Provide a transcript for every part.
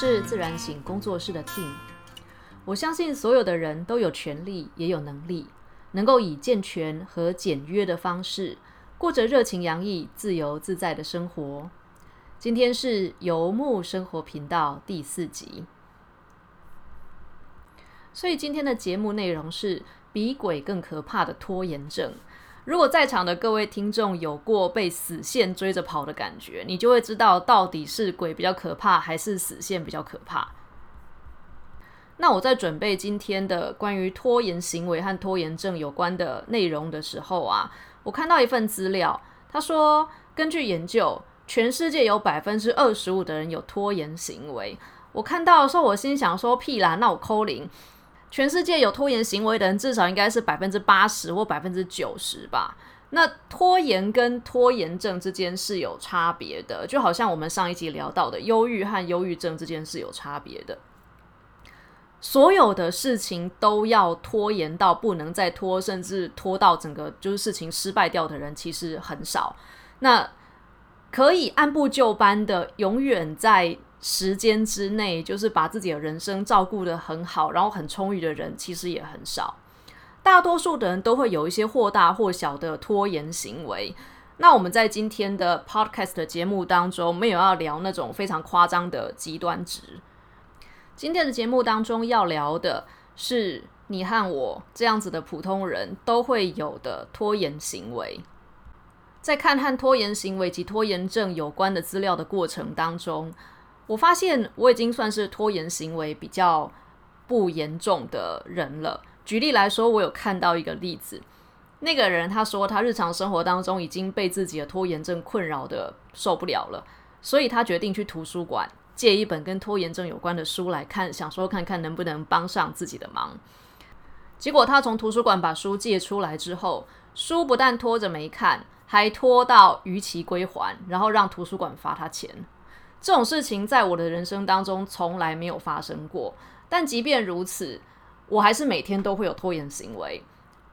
是自然醒工作室的 Team。我相信所有的人都有权利，也有能力，能够以健全和简约的方式，过着热情洋溢、自由自在的生活。今天是游牧生活频道第四集，所以今天的节目内容是比鬼更可怕的拖延症。如果在场的各位听众有过被死线追着跑的感觉，你就会知道到底是鬼比较可怕，还是死线比较可怕。那我在准备今天的关于拖延行为和拖延症有关的内容的时候啊，我看到一份资料，他说根据研究，全世界有百分之二十五的人有拖延行为。我看到的时候，我心想说屁啦，那我扣零。全世界有拖延行为的人，至少应该是百分之八十或百分之九十吧。那拖延跟拖延症之间是有差别的，就好像我们上一集聊到的，忧郁和忧郁症之间是有差别的。所有的事情都要拖延到不能再拖，甚至拖到整个就是事情失败掉的人，其实很少。那可以按部就班的，永远在。时间之内，就是把自己的人生照顾的很好，然后很充裕的人，其实也很少。大多数的人都会有一些或大或小的拖延行为。那我们在今天的 podcast 节目当中，没有要聊那种非常夸张的极端值。今天的节目当中要聊的是你和我这样子的普通人都会有的拖延行为。在看和拖延行为及拖延症有关的资料的过程当中。我发现我已经算是拖延行为比较不严重的人了。举例来说，我有看到一个例子，那个人他说他日常生活当中已经被自己的拖延症困扰的受不了了，所以他决定去图书馆借一本跟拖延症有关的书来看，想说看看能不能帮上自己的忙。结果他从图书馆把书借出来之后，书不但拖着没看，还拖到逾期归还，然后让图书馆罚他钱。这种事情在我的人生当中从来没有发生过，但即便如此，我还是每天都会有拖延行为，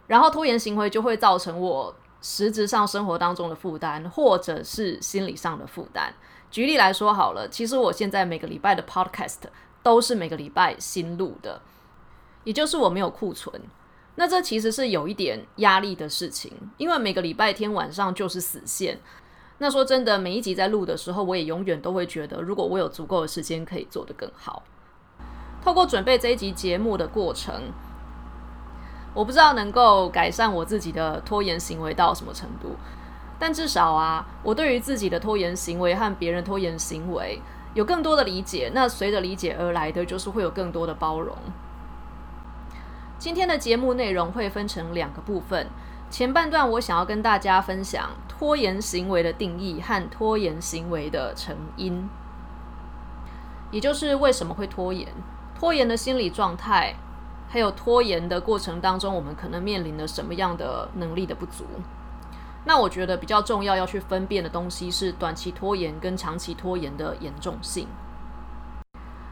然后拖延行为就会造成我实质上生活当中的负担，或者是心理上的负担。举例来说好了，其实我现在每个礼拜的 podcast 都是每个礼拜新录的，也就是我没有库存，那这其实是有一点压力的事情，因为每个礼拜天晚上就是死线。那说真的，每一集在录的时候，我也永远都会觉得，如果我有足够的时间，可以做得更好。透过准备这一集节目的过程，我不知道能够改善我自己的拖延行为到什么程度，但至少啊，我对于自己的拖延行为和别人拖延行为有更多的理解。那随着理解而来的，就是会有更多的包容。今天的节目内容会分成两个部分。前半段我想要跟大家分享拖延行为的定义和拖延行为的成因，也就是为什么会拖延、拖延的心理状态，还有拖延的过程当中我们可能面临了什么样的能力的不足。那我觉得比较重要要去分辨的东西是短期拖延跟长期拖延的严重性。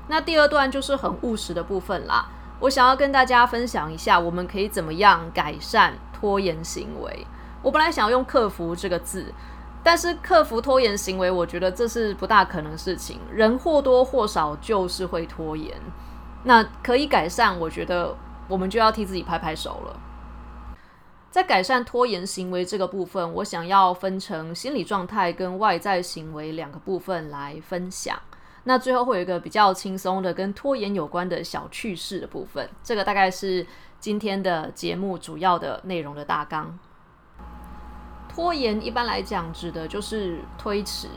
那第二段就是很务实的部分啦，我想要跟大家分享一下我们可以怎么样改善。拖延行为，我本来想要用克服这个字，但是克服拖延行为，我觉得这是不大可能事情。人或多或少就是会拖延，那可以改善，我觉得我们就要替自己拍拍手了。在改善拖延行为这个部分，我想要分成心理状态跟外在行为两个部分来分享。那最后会有一个比较轻松的跟拖延有关的小趣事的部分，这个大概是。今天的节目主要的内容的大纲，拖延一般来讲指的就是推迟、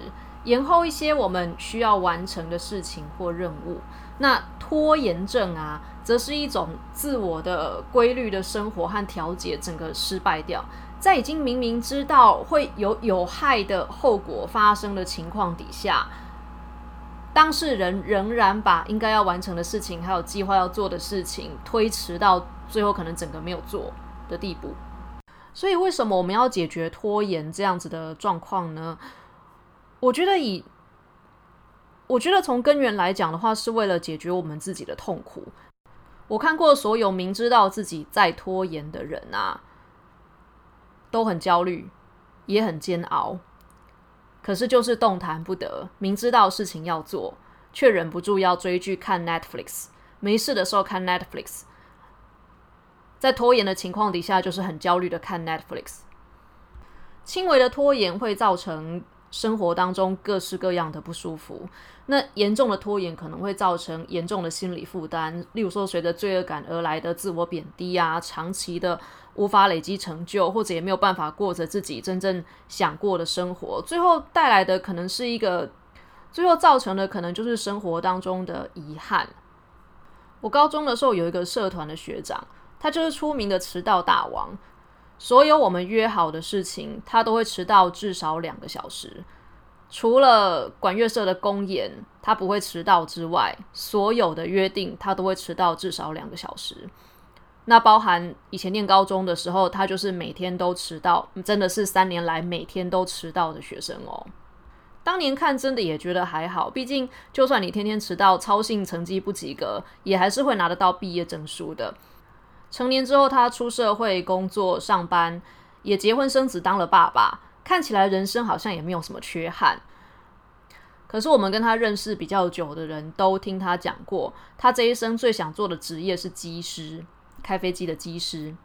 延后一些我们需要完成的事情或任务。那拖延症啊，则是一种自我的规律的生活和调节整个失败掉，在已经明明知道会有有害的后果发生的情况底下。当事人仍然把应该要完成的事情，还有计划要做的事情推迟到最后，可能整个没有做的地步。所以，为什么我们要解决拖延这样子的状况呢？我觉得，以我觉得从根源来讲的话，是为了解决我们自己的痛苦。我看过所有明知道自己在拖延的人啊，都很焦虑，也很煎熬。可是就是动弹不得，明知道事情要做，却忍不住要追剧看 Netflix。没事的时候看 Netflix，在拖延的情况底下，就是很焦虑的看 Netflix。轻微的拖延会造成生活当中各式各样的不舒服，那严重的拖延可能会造成严重的心理负担，例如说随着罪恶感而来的自我贬低啊，长期的无法累积成就，或者也没有办法过着自己真正想过的生活，最后带来的可能是一个，最后造成的可能就是生活当中的遗憾。我高中的时候有一个社团的学长，他就是出名的迟到大王。所有我们约好的事情，他都会迟到至少两个小时。除了管乐社的公演他不会迟到之外，所有的约定他都会迟到至少两个小时。那包含以前念高中的时候，他就是每天都迟到，真的是三年来每天都迟到的学生哦。当年看真的也觉得还好，毕竟就算你天天迟到、操性成绩不及格，也还是会拿得到毕业证书的。成年之后，他出社会工作、上班，也结婚生子，当了爸爸，看起来人生好像也没有什么缺憾。可是我们跟他认识比较久的人都听他讲过，他这一生最想做的职业是机师，开飞机的机师。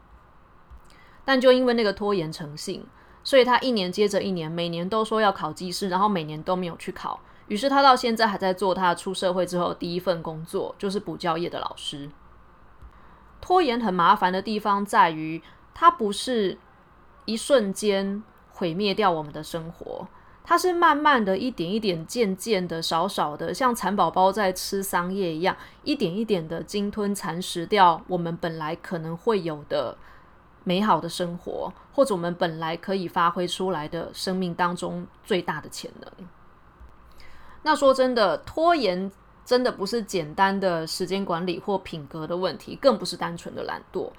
但就因为那个拖延成性。所以他一年接着一年，每年都说要考机师，然后每年都没有去考。于是他到现在还在做他出社会之后第一份工作，就是补教业的老师。拖延很麻烦的地方在于，它不是一瞬间毁灭掉我们的生活，它是慢慢的一点一点、渐渐的、少少的，像蚕宝宝在吃桑叶一样，一点一点的鲸吞蚕食掉我们本来可能会有的。美好的生活，或者我们本来可以发挥出来的生命当中最大的潜能。那说真的，拖延真的不是简单的时间管理或品格的问题，更不是单纯的懒惰。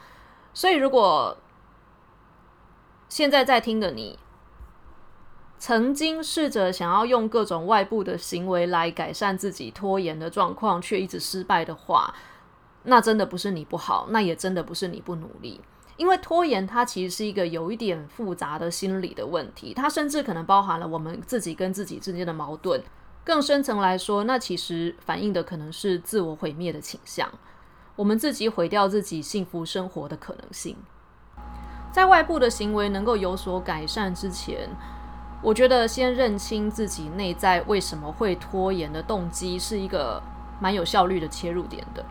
所以，如果现在在听的你，曾经试着想要用各种外部的行为来改善自己拖延的状况，却一直失败的话，那真的不是你不好，那也真的不是你不努力。因为拖延，它其实是一个有一点复杂的心理的问题，它甚至可能包含了我们自己跟自己之间的矛盾。更深层来说，那其实反映的可能是自我毁灭的倾向，我们自己毁掉自己幸福生活的可能性。在外部的行为能够有所改善之前，我觉得先认清自己内在为什么会拖延的动机，是一个蛮有效率的切入点的。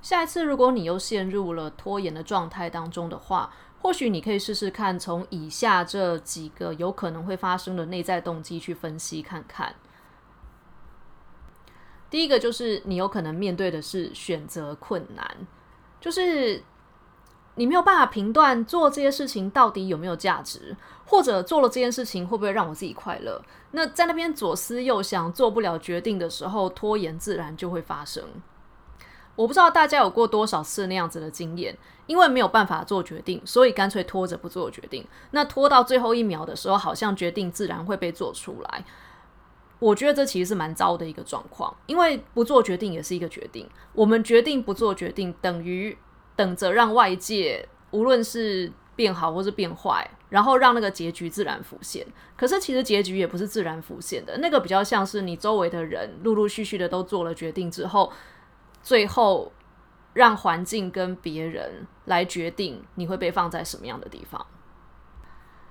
下一次，如果你又陷入了拖延的状态当中的话，或许你可以试试看，从以下这几个有可能会发生的内在动机去分析看看。第一个就是你有可能面对的是选择困难，就是你没有办法评断做这些事情到底有没有价值，或者做了这件事情会不会让我自己快乐。那在那边左思右想，做不了决定的时候，拖延自然就会发生。我不知道大家有过多少次那样子的经验，因为没有办法做决定，所以干脆拖着不做决定。那拖到最后一秒的时候，好像决定自然会被做出来。我觉得这其实是蛮糟的一个状况，因为不做决定也是一个决定。我们决定不做决定，等于等着让外界无论是变好或是变坏，然后让那个结局自然浮现。可是其实结局也不是自然浮现的，那个比较像是你周围的人陆陆续续的都做了决定之后。最后，让环境跟别人来决定你会被放在什么样的地方。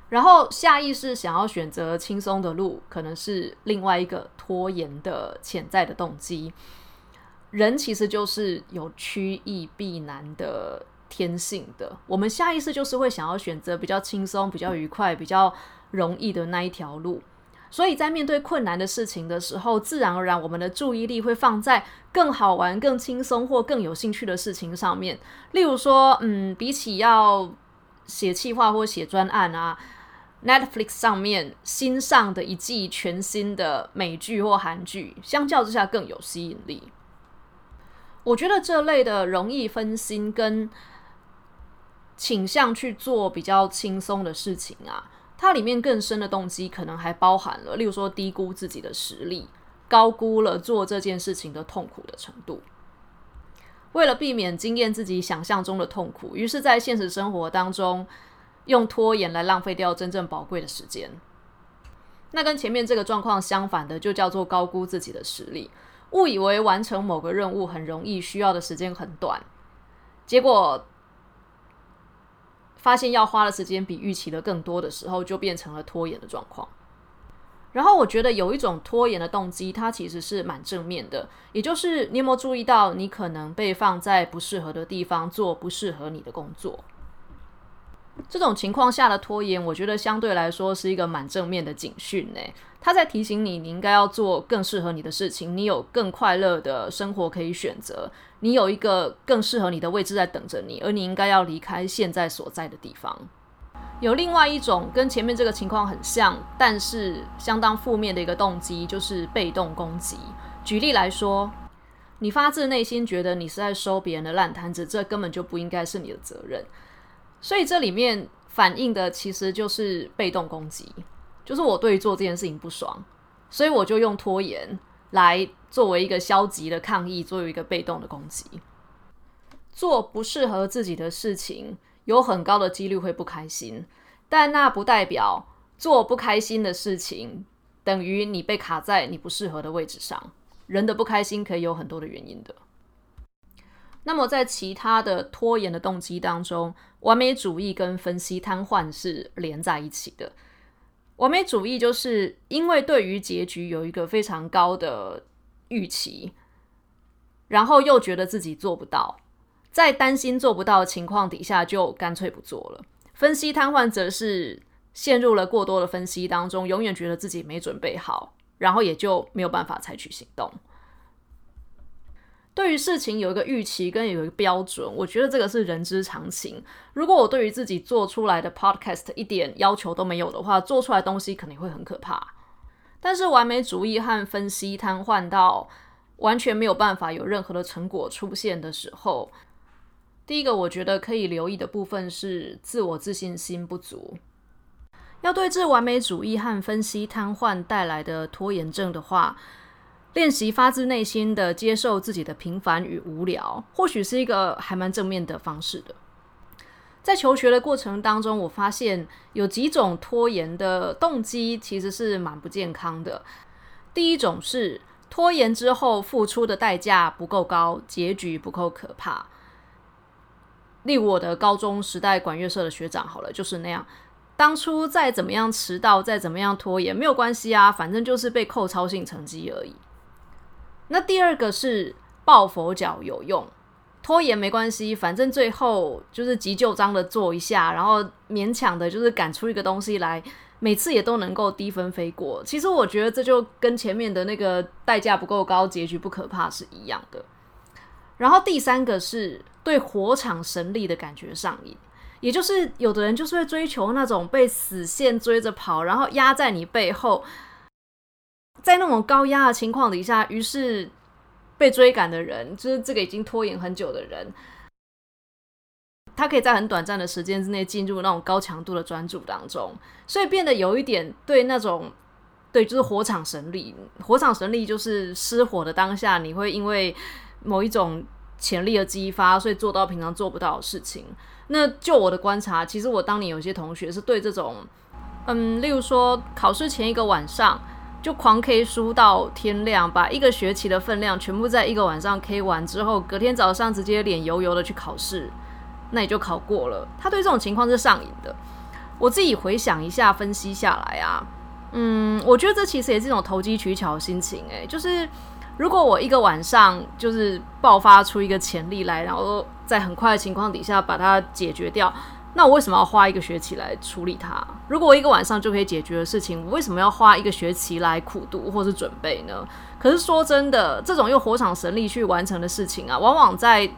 然后下意识想要选择轻松的路，可能是另外一个拖延的潜在的动机。人其实就是有趋易避难的天性的，我们下意识就是会想要选择比较轻松、比较愉快、比较容易的那一条路。所以在面对困难的事情的时候，自然而然我们的注意力会放在更好玩、更轻松或更有兴趣的事情上面。例如说，嗯，比起要写企划或写专案啊，Netflix 上面新上的一季全新的美剧或韩剧，相较之下更有吸引力。我觉得这类的容易分心跟倾向去做比较轻松的事情啊。它里面更深的动机，可能还包含了，例如说低估自己的实力，高估了做这件事情的痛苦的程度。为了避免经验自己想象中的痛苦，于是，在现实生活当中，用拖延来浪费掉真正宝贵的时间。那跟前面这个状况相反的，就叫做高估自己的实力。误以为完成某个任务很容易，需要的时间很短，结果发现要花的时间比预期的更多的时候，就变成了拖延的状况。然后我觉得有一种拖延的动机，它其实是蛮正面的，也就是你有没有注意到，你可能被放在不适合的地方做不适合你的工作。这种情况下的拖延，我觉得相对来说是一个蛮正面的警讯呢。他在提醒你，你应该要做更适合你的事情，你有更快乐的生活可以选择，你有一个更适合你的位置在等着你，而你应该要离开现在所在的地方。有另外一种跟前面这个情况很像，但是相当负面的一个动机，就是被动攻击。举例来说，你发自内心觉得你是在收别人的烂摊子，这根本就不应该是你的责任。所以这里面反映的其实就是被动攻击，就是我对于做这件事情不爽，所以我就用拖延来作为一个消极的抗议，作为一个被动的攻击。做不适合自己的事情，有很高的几率会不开心，但那不代表做不开心的事情等于你被卡在你不适合的位置上。人的不开心可以有很多的原因的。那么，在其他的拖延的动机当中，完美主义跟分析瘫痪是连在一起的。完美主义就是因为对于结局有一个非常高的预期，然后又觉得自己做不到，在担心做不到的情况底下，就干脆不做了。分析瘫痪则是陷入了过多的分析当中，永远觉得自己没准备好，然后也就没有办法采取行动。对于事情有一个预期跟有一个标准，我觉得这个是人之常情。如果我对于自己做出来的 podcast 一点要求都没有的话，做出来东西肯定会很可怕。但是完美主义和分析瘫痪到完全没有办法有任何的成果出现的时候，第一个我觉得可以留意的部分是自我自信心不足。要对治完美主义和分析瘫痪带来的拖延症的话。练习发自内心的接受自己的平凡与无聊，或许是一个还蛮正面的方式的。在求学的过程当中，我发现有几种拖延的动机其实是蛮不健康的。第一种是拖延之后付出的代价不够高，结局不够可怕。例如我的高中时代管乐社的学长，好了，就是那样。当初再怎么样迟到，再怎么样拖延，没有关系啊，反正就是被扣超性成绩而已。那第二个是抱佛脚有用，拖延没关系，反正最后就是急救章的做一下，然后勉强的就是赶出一个东西来，每次也都能够低分飞过。其实我觉得这就跟前面的那个代价不够高，结局不可怕是一样的。然后第三个是对火场神力的感觉上瘾，也就是有的人就是会追求那种被死线追着跑，然后压在你背后。在那种高压的情况底下，于是被追赶的人，就是这个已经拖延很久的人，他可以在很短暂的时间之内进入那种高强度的专注当中，所以变得有一点对那种对，就是火场神力。火场神力就是失火的当下，你会因为某一种潜力的激发，所以做到平常做不到的事情。那就我的观察，其实我当年有些同学是对这种，嗯，例如说考试前一个晚上。就狂 K 书到天亮，把一个学期的分量全部在一个晚上 K 完之后，隔天早上直接脸油油的去考试，那也就考过了。他对这种情况是上瘾的。我自己回想一下，分析下来啊，嗯，我觉得这其实也是一种投机取巧的心情。诶，就是如果我一个晚上就是爆发出一个潜力来，然后在很快的情况底下把它解决掉。那我为什么要花一个学期来处理它？如果我一个晚上就可以解决的事情，我为什么要花一个学期来苦读或是准备呢？可是说真的，这种用火场神力去完成的事情啊，往往在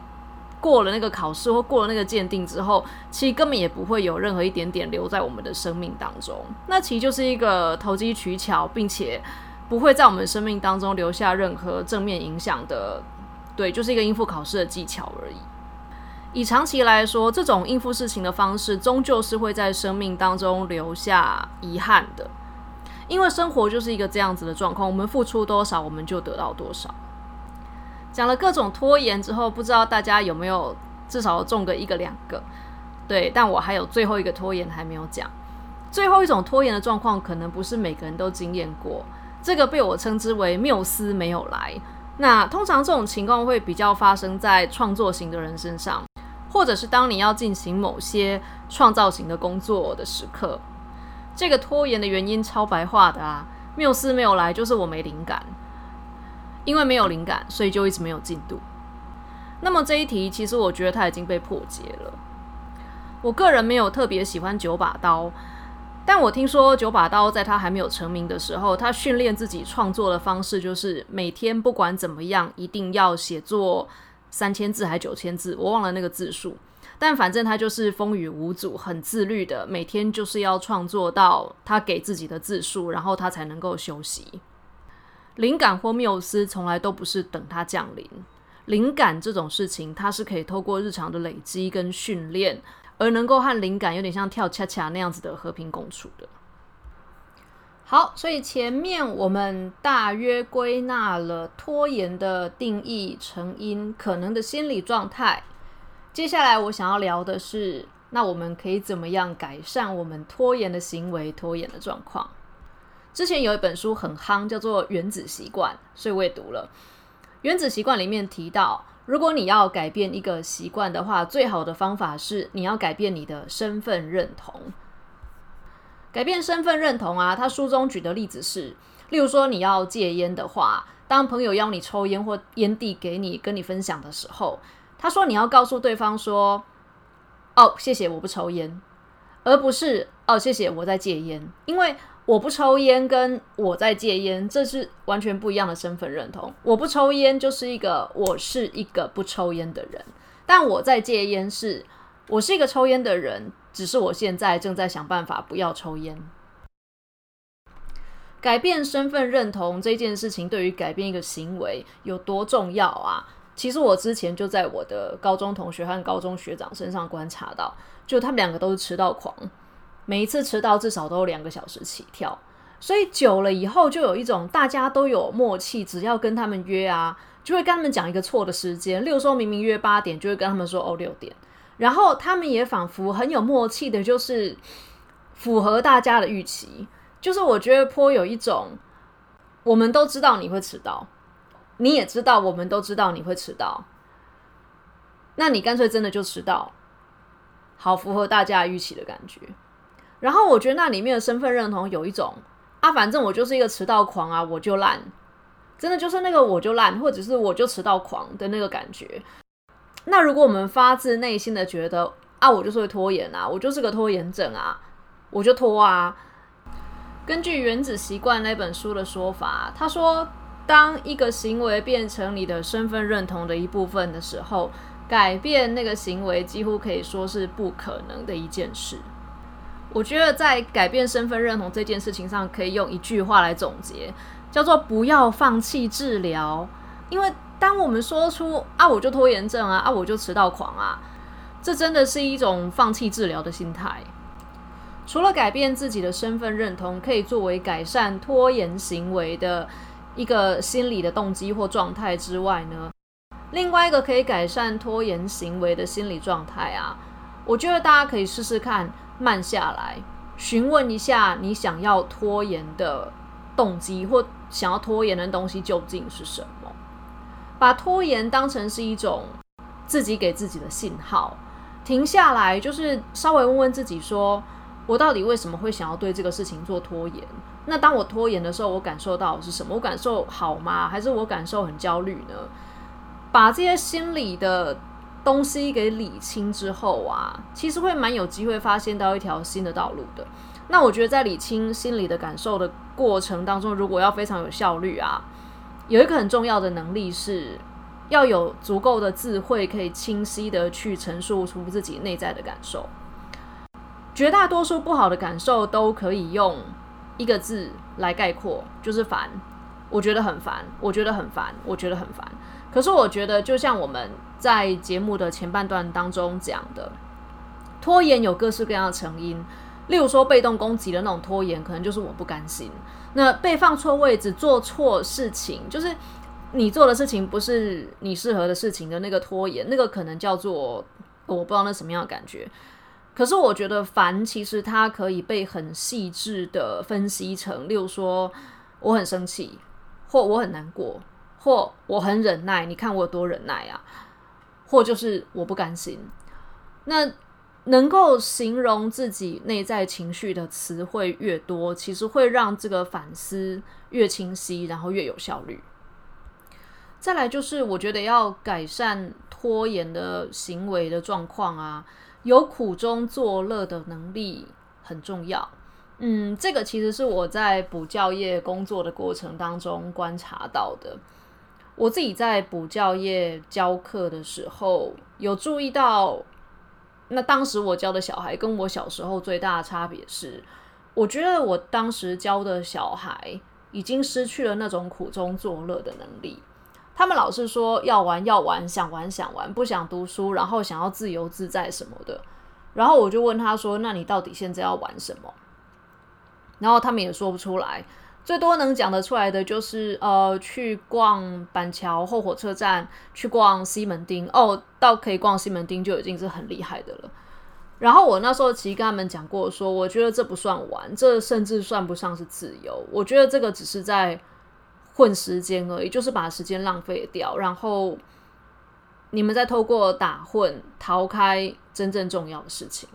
过了那个考试或过了那个鉴定之后，其实根本也不会有任何一点点留在我们的生命当中。那其实就是一个投机取巧，并且不会在我们生命当中留下任何正面影响的，对，就是一个应付考试的技巧而已。以长期来说，这种应付事情的方式，终究是会在生命当中留下遗憾的。因为生活就是一个这样子的状况，我们付出多少，我们就得到多少。讲了各种拖延之后，不知道大家有没有至少中个一个两个？对，但我还有最后一个拖延还没有讲。最后一种拖延的状况，可能不是每个人都经验过。这个被我称之为缪斯没有来。那通常这种情况会比较发生在创作型的人身上，或者是当你要进行某些创造型的工作的时刻。这个拖延的原因超白话的啊，缪斯没有来就是我没灵感，因为没有灵感，所以就一直没有进度。那么这一题其实我觉得它已经被破解了。我个人没有特别喜欢九把刀，但我听说九把刀在他还没有成名的时候，他训练自己创作的方式就是每天不管怎么样，一定要写作三千字还九千字，我忘了那个字数。但反正他就是风雨无阻、很自律的，每天就是要创作到他给自己的字数，然后他才能够休息。灵感或缪斯从来都不是等他降临，灵感这种事情，它是可以透过日常的累积跟训练，而能够和灵感有点像跳恰恰那样子的和平共处的。好，所以前面我们大约归纳了拖延的定义、成因、可能的心理状态。接下来我想要聊的是，那我们可以怎么样改善我们拖延的行为、拖延的状况？之前有一本书很夯，叫做《原子习惯》，所以我也读了。《原子习惯》里面提到，如果你要改变一个习惯的话，最好的方法是你要改变你的身份认同。改变身份认同啊，他书中举的例子是，例如说你要戒烟的话，当朋友邀你抽烟或烟蒂给你跟你分享的时候。他说：“你要告诉对方说，哦，谢谢，我不抽烟，而不是哦，谢谢，我在戒烟。因为我不抽烟跟我在戒烟，这是完全不一样的身份认同。我不抽烟就是一个我是一个不抽烟的人，但我在戒烟是我是一个抽烟的人，只是我现在正在想办法不要抽烟。改变身份认同这件事情，对于改变一个行为有多重要啊？”其实我之前就在我的高中同学和高中学长身上观察到，就他们两个都是迟到狂，每一次迟到至少都有两个小时起跳，所以久了以后就有一种大家都有默契，只要跟他们约啊，就会跟他们讲一个错的时间，例如说明明约八点，就会跟他们说哦六点，然后他们也仿佛很有默契的，就是符合大家的预期，就是我觉得颇有一种，我们都知道你会迟到。你也知道，我们都知道你会迟到，那你干脆真的就迟到，好符合大家预期的感觉。然后我觉得那里面的身份认同有一种啊，反正我就是一个迟到狂啊，我就烂，真的就是那个我就烂，或者是我就迟到狂的那个感觉。那如果我们发自内心的觉得啊，我就是会拖延啊，我就是个拖延症啊，我就拖啊。根据《原子习惯》那本书的说法，他说。当一个行为变成你的身份认同的一部分的时候，改变那个行为几乎可以说是不可能的一件事。我觉得在改变身份认同这件事情上，可以用一句话来总结，叫做“不要放弃治疗”。因为当我们说出“啊，我就拖延症啊，啊，我就迟到狂啊”，这真的是一种放弃治疗的心态。除了改变自己的身份认同，可以作为改善拖延行为的。一个心理的动机或状态之外呢，另外一个可以改善拖延行为的心理状态啊，我觉得大家可以试试看，慢下来，询问一下你想要拖延的动机或想要拖延的东西究竟是什么，把拖延当成是一种自己给自己的信号，停下来，就是稍微问问自己说。我到底为什么会想要对这个事情做拖延？那当我拖延的时候，我感受到是什么？我感受好吗？还是我感受很焦虑呢？把这些心理的东西给理清之后啊，其实会蛮有机会发现到一条新的道路的。那我觉得在理清心理的感受的过程当中，如果要非常有效率啊，有一个很重要的能力是要有足够的智慧，可以清晰的去陈述出自己内在的感受。绝大多数不好的感受都可以用一个字来概括，就是烦。我觉得很烦，我觉得很烦，我觉得很烦。可是我觉得，就像我们在节目的前半段当中讲的，拖延有各式各样的成因。例如说，被动攻击的那种拖延，可能就是我不甘心。那被放错位置、做错事情，就是你做的事情不是你适合的事情的那个拖延，那个可能叫做我不知道那什么样的感觉。可是我觉得烦，其实它可以被很细致的分析成，例如说我很生气，或我很难过，或我很忍耐，你看我有多忍耐啊，或就是我不甘心。那能够形容自己内在情绪的词汇越多，其实会让这个反思越清晰，然后越有效率。再来就是，我觉得要改善拖延的行为的状况啊，有苦中作乐的能力很重要。嗯，这个其实是我在补教业工作的过程当中观察到的。我自己在补教业教课的时候，有注意到。那当时我教的小孩跟我小时候最大的差别是，我觉得我当时教的小孩已经失去了那种苦中作乐的能力。他们老是说要玩要玩，想玩想玩，不想读书，然后想要自由自在什么的。然后我就问他说：“那你到底现在要玩什么？”然后他们也说不出来。最多能讲得出来的就是，呃，去逛板桥后火车站，去逛西门町。哦，到可以逛西门町就已经是很厉害的了。然后我那时候其实跟他们讲过，说我觉得这不算玩，这甚至算不上是自由。我觉得这个只是在混时间而已，就是把时间浪费掉。然后你们再透过打混逃开真正重要的事情。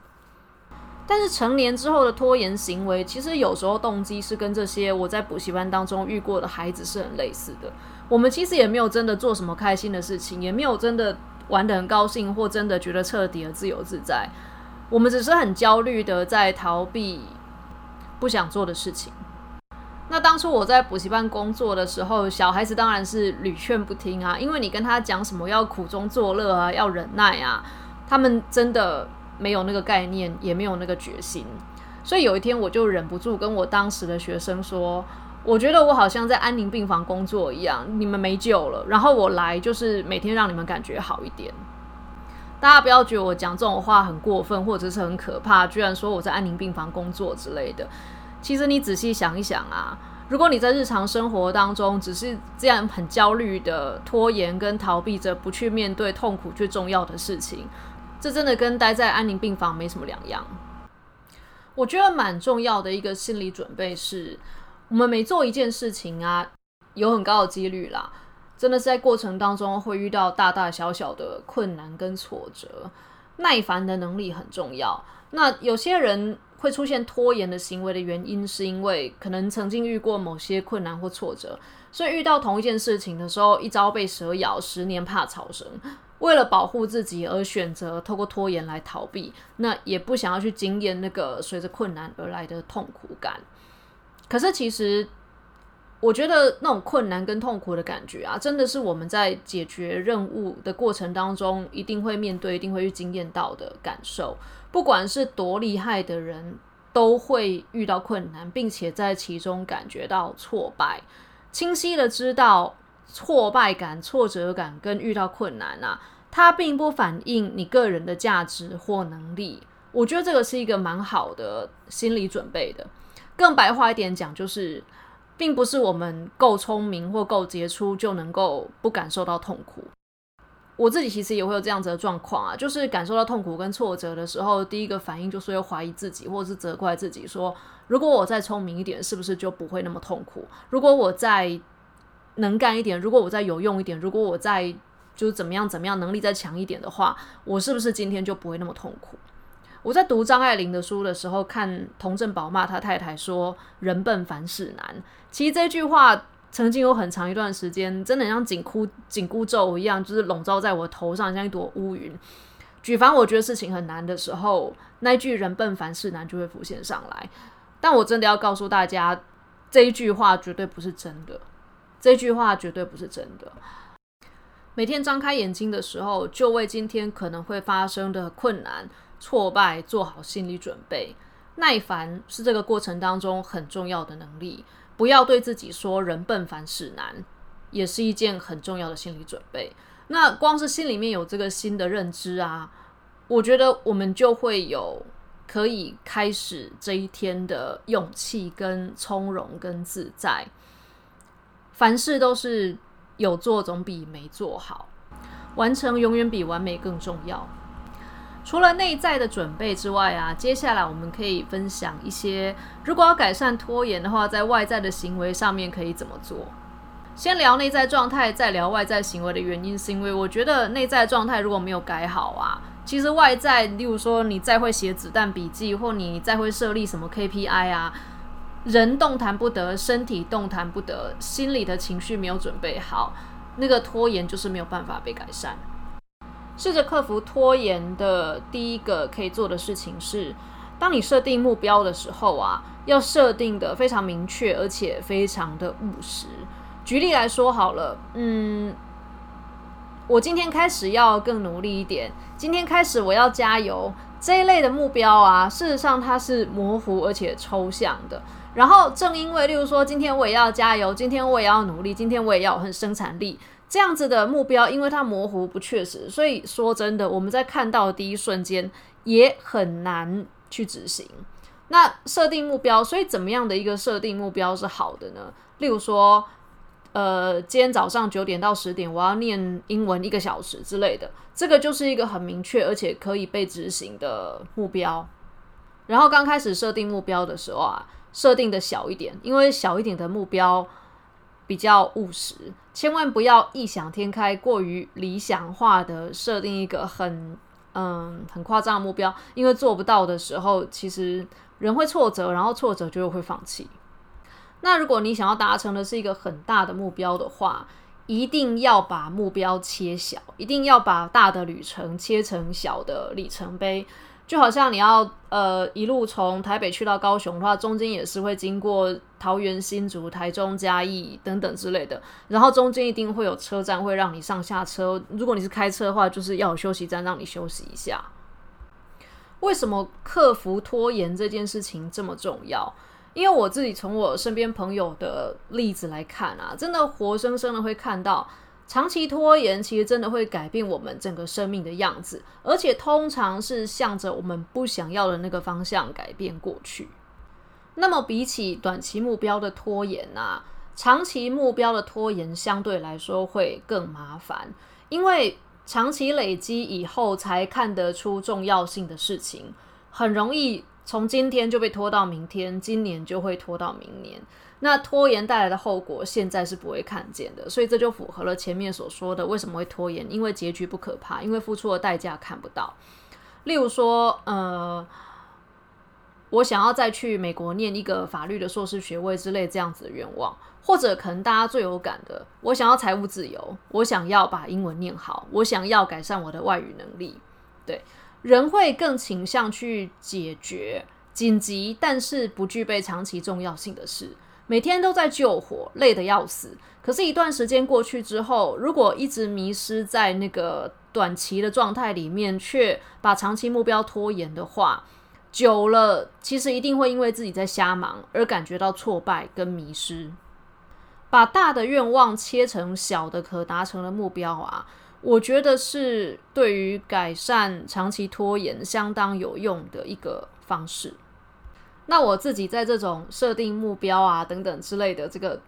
但是成年之后的拖延行为，其实有时候动机是跟这些我在补习班当中遇过的孩子是很类似的。我们其实也没有真的做什么开心的事情，也没有真的玩得很高兴，或真的觉得彻底的自由自在。我们只是很焦虑的在逃避不想做的事情。那当初我在补习班工作的时候，小孩子当然是屡劝不听啊，因为你跟他讲什么要苦中作乐啊，要忍耐啊，他们真的。没有那个概念，也没有那个决心，所以有一天我就忍不住跟我当时的学生说：“我觉得我好像在安宁病房工作一样，你们没救了。然后我来就是每天让你们感觉好一点。大家不要觉得我讲这种话很过分，或者是很可怕，居然说我在安宁病房工作之类的。其实你仔细想一想啊，如果你在日常生活当中只是这样很焦虑的拖延跟逃避着，不去面对痛苦最重要的事情。”这真的跟待在安宁病房没什么两样。我觉得蛮重要的一个心理准备是，我们每做一件事情啊，有很高的几率啦，真的是在过程当中会遇到大大小小的困难跟挫折，耐烦的能力很重要。那有些人会出现拖延的行为的原因，是因为可能曾经遇过某些困难或挫折，所以遇到同一件事情的时候，一朝被蛇咬，十年怕草绳。为了保护自己而选择透过拖延来逃避，那也不想要去经验那个随着困难而来的痛苦感。可是其实，我觉得那种困难跟痛苦的感觉啊，真的是我们在解决任务的过程当中一定会面对、一定会去经验到的感受。不管是多厉害的人，都会遇到困难，并且在其中感觉到挫败。清晰的知道。挫败感、挫折感跟遇到困难啊，它并不反映你个人的价值或能力。我觉得这个是一个蛮好的心理准备的。更白话一点讲，就是并不是我们够聪明或够杰出就能够不感受到痛苦。我自己其实也会有这样子的状况啊，就是感受到痛苦跟挫折的时候，第一个反应就是要怀疑自己，或者是责怪自己，说如果我再聪明一点，是不是就不会那么痛苦？如果我再能干一点，如果我再有用一点，如果我再就是怎么样怎么样，能力再强一点的话，我是不是今天就不会那么痛苦？我在读张爱玲的书的时候，看童振宝骂他太太说“人笨凡事难”，其实这句话曾经有很长一段时间，真的像紧箍紧箍咒一样，就是笼罩在我头上，像一朵乌云。举凡我觉得事情很难的时候，那句“人笨凡事难”就会浮现上来。但我真的要告诉大家，这一句话绝对不是真的。这句话绝对不是真的。每天张开眼睛的时候，就为今天可能会发生的困难、挫败做好心理准备。耐烦是这个过程当中很重要的能力。不要对自己说“人笨凡事难”，也是一件很重要的心理准备。那光是心里面有这个新的认知啊，我觉得我们就会有可以开始这一天的勇气、跟从容、跟自在。凡事都是有做总比没做好，完成永远比完美更重要。除了内在的准备之外啊，接下来我们可以分享一些，如果要改善拖延的话，在外在的行为上面可以怎么做？先聊内在状态，再聊外在行为的原因，是因为我觉得内在状态如果没有改好啊，其实外在，例如说你再会写子弹笔记，或你再会设立什么 KPI 啊，人动弹不得，身体动弹不得，心里的情绪没有准备好，那个拖延就是没有办法被改善。试着克服拖延的第一个可以做的事情是，当你设定目标的时候啊，要设定的非常明确，而且非常的务实。举例来说好了，嗯，我今天开始要更努力一点，今天开始我要加油这一类的目标啊，事实上它是模糊而且抽象的。然后正因为，例如说今天我也要加油，今天我也要努力，今天我也要很生产力这样子的目标，因为它模糊不确实，所以说真的我们在看到第一瞬间也很难去执行。那设定目标，所以怎么样的一个设定目标是好的呢？例如说。呃，今天早上九点到十点，我要念英文一个小时之类的，这个就是一个很明确而且可以被执行的目标。然后刚开始设定目标的时候啊，设定的小一点，因为小一点的目标比较务实，千万不要异想天开、过于理想化的设定一个很嗯很夸张的目标，因为做不到的时候，其实人会挫折，然后挫折就会放弃。那如果你想要达成的是一个很大的目标的话，一定要把目标切小，一定要把大的旅程切成小的里程碑。就好像你要呃一路从台北去到高雄的话，中间也是会经过桃园、新竹、台中、嘉义等等之类的，然后中间一定会有车站会让你上下车。如果你是开车的话，就是要有休息站让你休息一下。为什么克服拖延这件事情这么重要？因为我自己从我身边朋友的例子来看啊，真的活生生的会看到，长期拖延其实真的会改变我们整个生命的样子，而且通常是向着我们不想要的那个方向改变过去。那么比起短期目标的拖延啊，长期目标的拖延相对来说会更麻烦，因为长期累积以后才看得出重要性的事情，很容易。从今天就被拖到明天，今年就会拖到明年。那拖延带来的后果，现在是不会看见的，所以这就符合了前面所说的为什么会拖延？因为结局不可怕，因为付出的代价看不到。例如说，呃，我想要再去美国念一个法律的硕士学位之类这样子的愿望，或者可能大家最有感的，我想要财务自由，我想要把英文念好，我想要改善我的外语能力，对。人会更倾向去解决紧急但是不具备长期重要性的事，每天都在救火，累得要死。可是，一段时间过去之后，如果一直迷失在那个短期的状态里面，却把长期目标拖延的话，久了，其实一定会因为自己在瞎忙而感觉到挫败跟迷失。把大的愿望切成小的可达成的目标啊。我觉得是对于改善长期拖延相当有用的一个方式。那我自己在这种设定目标啊等等之类的这个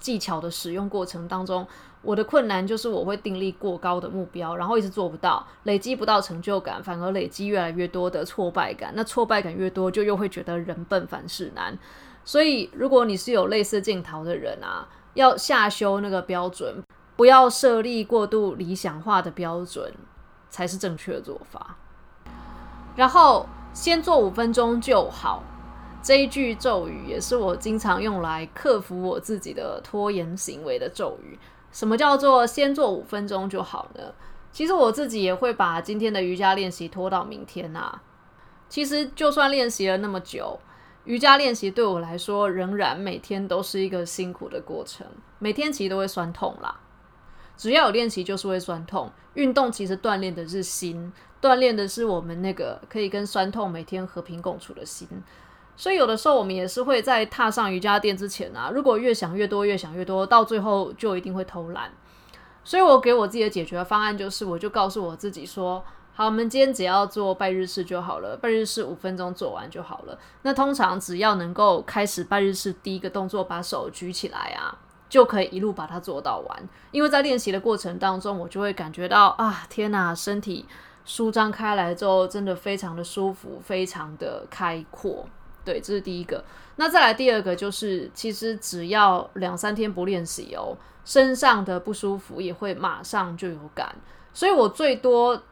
技巧的使用过程当中，我的困难就是我会定立过高的目标，然后一直做不到，累积不到成就感，反而累积越来越多的挫败感。那挫败感越多，就又会觉得人笨凡事难。所以，如果你是有类似镜头的人啊，要下修那个标准。不要设立过度理想化的标准，才是正确的做法。然后先做五分钟就好，这一句咒语也是我经常用来克服我自己的拖延行为的咒语。什么叫做先做五分钟就好呢？其实我自己也会把今天的瑜伽练习拖到明天呐。其实就算练习了那么久，瑜伽练习对我来说仍然每天都是一个辛苦的过程，每天其实都会酸痛啦。只要有练习，就是会酸痛。运动其实锻炼的是心，锻炼的是我们那个可以跟酸痛每天和平共处的心。所以有的时候我们也是会在踏上瑜伽垫之前啊，如果越想越多，越想越多，到最后就一定会偷懒。所以我给我自己的解决方案就是，我就告诉我自己说：好，我们今天只要做拜日式就好了，拜日式五分钟做完就好了。那通常只要能够开始拜日式第一个动作，把手举起来啊。就可以一路把它做到完，因为在练习的过程当中，我就会感觉到啊，天哪，身体舒张开来之后，真的非常的舒服，非常的开阔。对，这是第一个。那再来第二个就是，其实只要两三天不练习哦，身上的不舒服也会马上就有感。所以我最多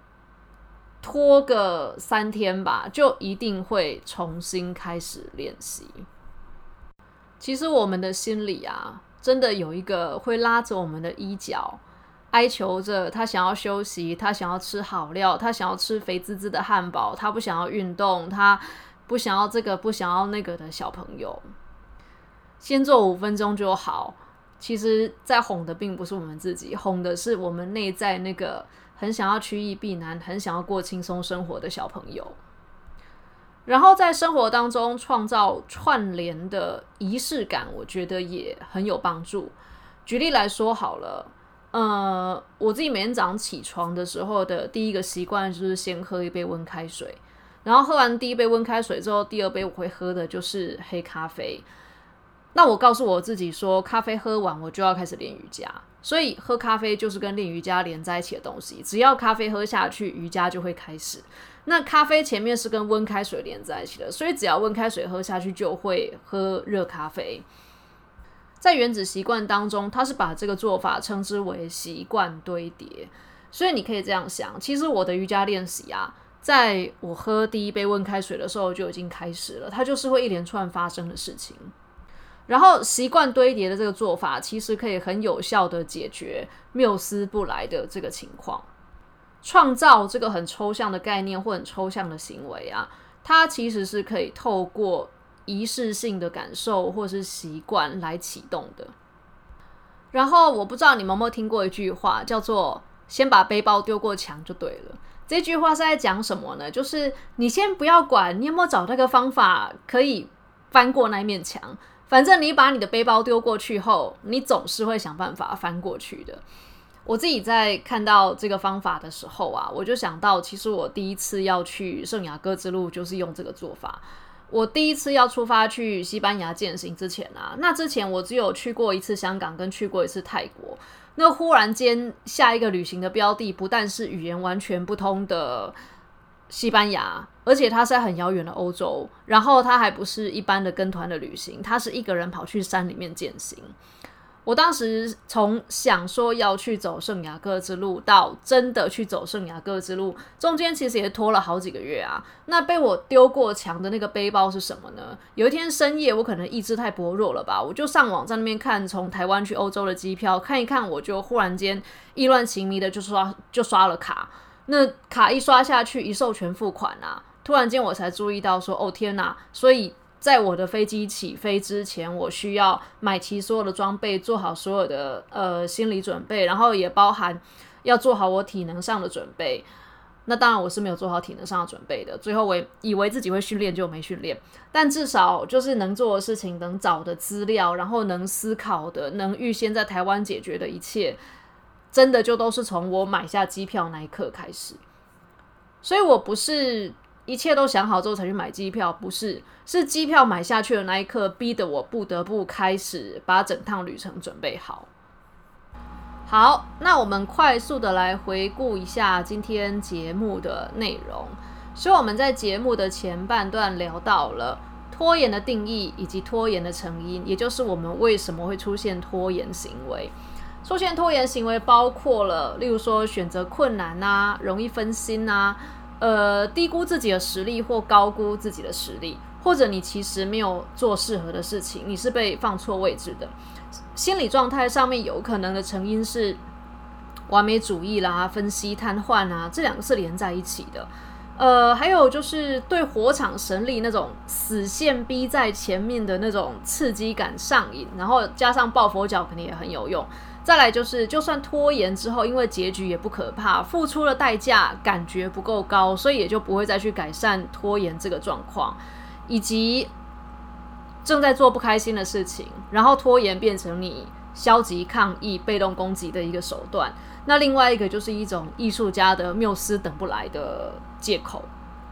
拖个三天吧，就一定会重新开始练习。其实我们的心里啊，真的有一个会拉着我们的衣角，哀求着他想要休息，他想要吃好料，他想要吃肥滋滋的汉堡，他不想要运动，他。不想要这个，不想要那个的小朋友，先做五分钟就好。其实，在哄的并不是我们自己，哄的是我们内在那个很想要趋易避难、很想要过轻松生活的小朋友。然后，在生活当中创造串联的仪式感，我觉得也很有帮助。举例来说，好了，呃，我自己每天早上起床的时候的第一个习惯就是先喝一杯温开水。然后喝完第一杯温开水之后，第二杯我会喝的就是黑咖啡。那我告诉我自己说，咖啡喝完我就要开始练瑜伽，所以喝咖啡就是跟练瑜伽连在一起的东西。只要咖啡喝下去，瑜伽就会开始。那咖啡前面是跟温开水连在一起的，所以只要温开水喝下去，就会喝热咖啡。在原子习惯当中，他是把这个做法称之为习惯堆叠。所以你可以这样想，其实我的瑜伽练习啊。在我喝第一杯温开水的时候就已经开始了，它就是会一连串发生的事情。然后习惯堆叠的这个做法，其实可以很有效的解决缪斯不来的这个情况。创造这个很抽象的概念或很抽象的行为啊，它其实是可以透过仪式性的感受或是习惯来启动的。然后我不知道你们有没有听过一句话，叫做“先把背包丢过墙就对了”。这句话是在讲什么呢？就是你先不要管你有没有找那个方法可以翻过那面墙，反正你把你的背包丢过去后，你总是会想办法翻过去的。我自己在看到这个方法的时候啊，我就想到，其实我第一次要去圣雅各之路就是用这个做法。我第一次要出发去西班牙践行之前啊，那之前我只有去过一次香港，跟去过一次泰国。那忽然间，下一个旅行的标的不但是语言完全不通的西班牙，而且它是在很遥远的欧洲，然后他还不是一般的跟团的旅行，他是一个人跑去山里面践行。我当时从想说要去走圣雅各之路，到真的去走圣雅各之路，中间其实也拖了好几个月啊。那被我丢过墙的那个背包是什么呢？有一天深夜，我可能意志太薄弱了吧，我就上网在那边看从台湾去欧洲的机票，看一看，我就忽然间意乱情迷的就刷就刷了卡。那卡一刷下去，一授权付款啊，突然间我才注意到说，哦天哪！所以。在我的飞机起飞之前，我需要买齐所有的装备，做好所有的呃心理准备，然后也包含要做好我体能上的准备。那当然我是没有做好体能上的准备的，最后我以为自己会训练就没训练。但至少就是能做的事情、能找的资料，然后能思考的、能预先在台湾解决的一切，真的就都是从我买下机票那一刻开始。所以我不是。一切都想好之后才去买机票，不是，是机票买下去的那一刻，逼得我不得不开始把整趟旅程准备好。好，那我们快速的来回顾一下今天节目的内容。所以我们在节目的前半段聊到了拖延的定义以及拖延的成因，也就是我们为什么会出现拖延行为。出现拖延行为包括了，例如说选择困难啊，容易分心啊。呃，低估自己的实力或高估自己的实力，或者你其实没有做适合的事情，你是被放错位置的。心理状态上面有可能的成因是完美主义啦、分析瘫痪啊，这两个是连在一起的。呃，还有就是对火场神力那种死线逼在前面的那种刺激感上瘾，然后加上抱佛脚肯定也很有用。再来就是，就算拖延之后，因为结局也不可怕，付出的代价感觉不够高，所以也就不会再去改善拖延这个状况，以及正在做不开心的事情，然后拖延变成你消极抗议、被动攻击的一个手段。那另外一个就是一种艺术家的缪斯等不来的借口。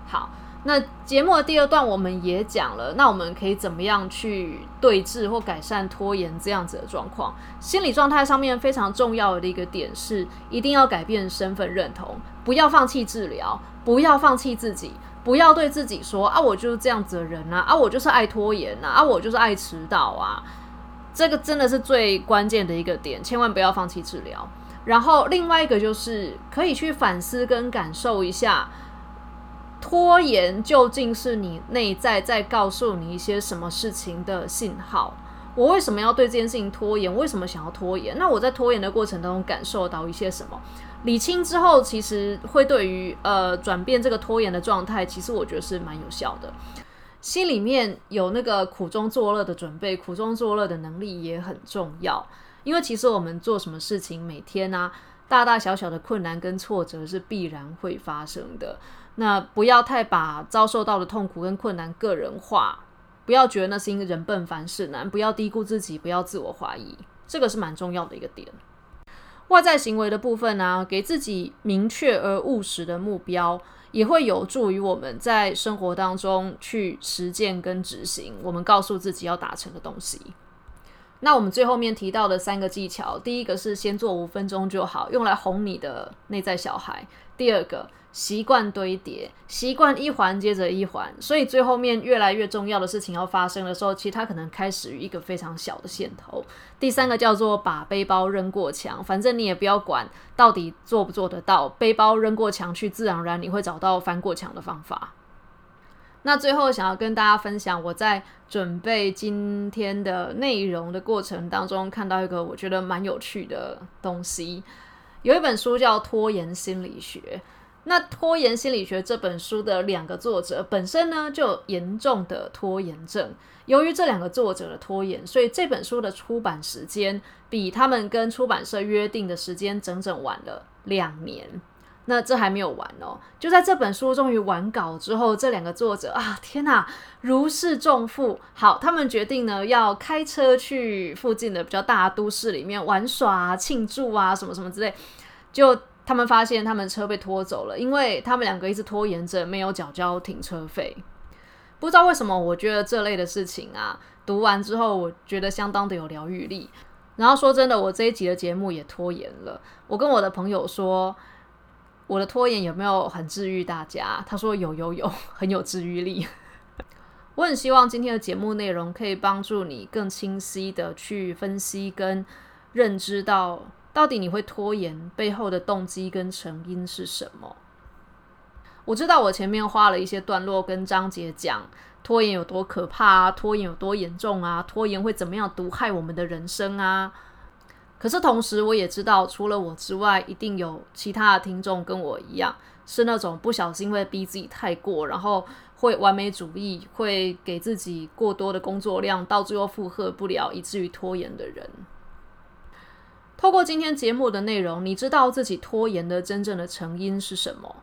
好。那节目的第二段我们也讲了，那我们可以怎么样去对峙或改善拖延这样子的状况？心理状态上面非常重要的一个点是，一定要改变身份认同，不要放弃治疗，不要放弃自己，不要对自己说啊，我就是这样子的人啊，啊，我就是爱拖延啊，啊，我就是爱迟到啊。这个真的是最关键的一个点，千万不要放弃治疗。然后另外一个就是可以去反思跟感受一下，拖延究竟是你内在在告诉你一些什么事情的信号。我为什么要对这件事情拖延？为什么想要拖延？那我在拖延的过程当中感受到一些什么？理清之后，其实会对于呃转变这个拖延的状态，其实我觉得是蛮有效的。心里面有那个苦中作乐的准备，苦中作乐的能力也很重要。因为其实我们做什么事情，每天啊大大小小的困难跟挫折是必然会发生的。那不要太把遭受到的痛苦跟困难个人化。不要觉得那是因为人笨凡事难，不要低估自己，不要自我怀疑，这个是蛮重要的一个点。外在行为的部分呢，给自己明确而务实的目标，也会有助于我们在生活当中去实践跟执行我们告诉自己要达成的东西。那我们最后面提到的三个技巧，第一个是先做五分钟就好，用来哄你的内在小孩；第二个。习惯堆叠，习惯一环接着一环，所以最后面越来越重要的事情要发生的时候，其实它可能开始于一个非常小的线头。第三个叫做把背包扔过墙，反正你也不要管到底做不做得到，背包扔过墙去，自然而然你会找到翻过墙的方法。那最后想要跟大家分享，我在准备今天的内容的过程当中，看到一个我觉得蛮有趣的东西，有一本书叫《拖延心理学》。那《拖延心理学》这本书的两个作者本身呢，就有严重的拖延症。由于这两个作者的拖延，所以这本书的出版时间比他们跟出版社约定的时间整整晚了两年。那这还没有完哦，就在这本书终于完稿之后，这两个作者啊，天哪，如释重负。好，他们决定呢，要开车去附近的比较大都市里面玩耍、庆祝啊，什么什么之类，就。他们发现他们车被拖走了，因为他们两个一直拖延着没有缴交停车费。不知道为什么，我觉得这类的事情啊，读完之后我觉得相当的有疗愈力。然后说真的，我这一集的节目也拖延了。我跟我的朋友说，我的拖延有没有很治愈大家？他说有有有，很有治愈力。我很希望今天的节目内容可以帮助你更清晰的去分析跟认知到。到底你会拖延背后的动机跟成因是什么？我知道我前面花了一些段落跟章节讲拖延有多可怕啊，拖延有多严重啊，拖延会怎么样毒害我们的人生啊。可是同时我也知道，除了我之外，一定有其他的听众跟我一样，是那种不小心会逼自己太过，然后会完美主义，会给自己过多的工作量，到最后负荷不了，以至于拖延的人。透过今天节目的内容，你知道自己拖延的真正的成因是什么，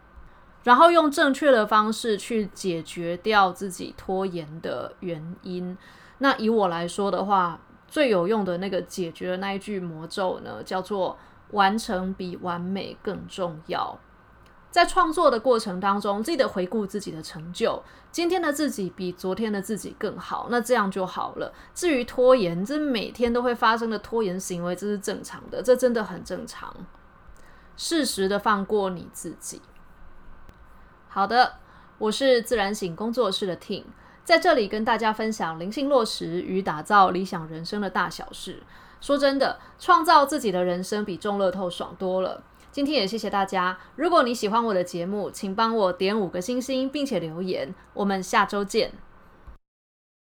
然后用正确的方式去解决掉自己拖延的原因。那以我来说的话，最有用的那个解决的那一句魔咒呢，叫做“完成比完美更重要”。在创作的过程当中，记得回顾自己的成就。今天的自己比昨天的自己更好，那这样就好了。至于拖延，这每天都会发生的拖延行为，这是正常的，这真的很正常。适时的放过你自己。好的，我是自然醒工作室的 tin 在这里跟大家分享灵性落实与打造理想人生的大小事。说真的，创造自己的人生比中乐透爽多了。今天也谢谢大家。如果你喜欢我的节目，请帮我点五个星星，并且留言。我们下周见。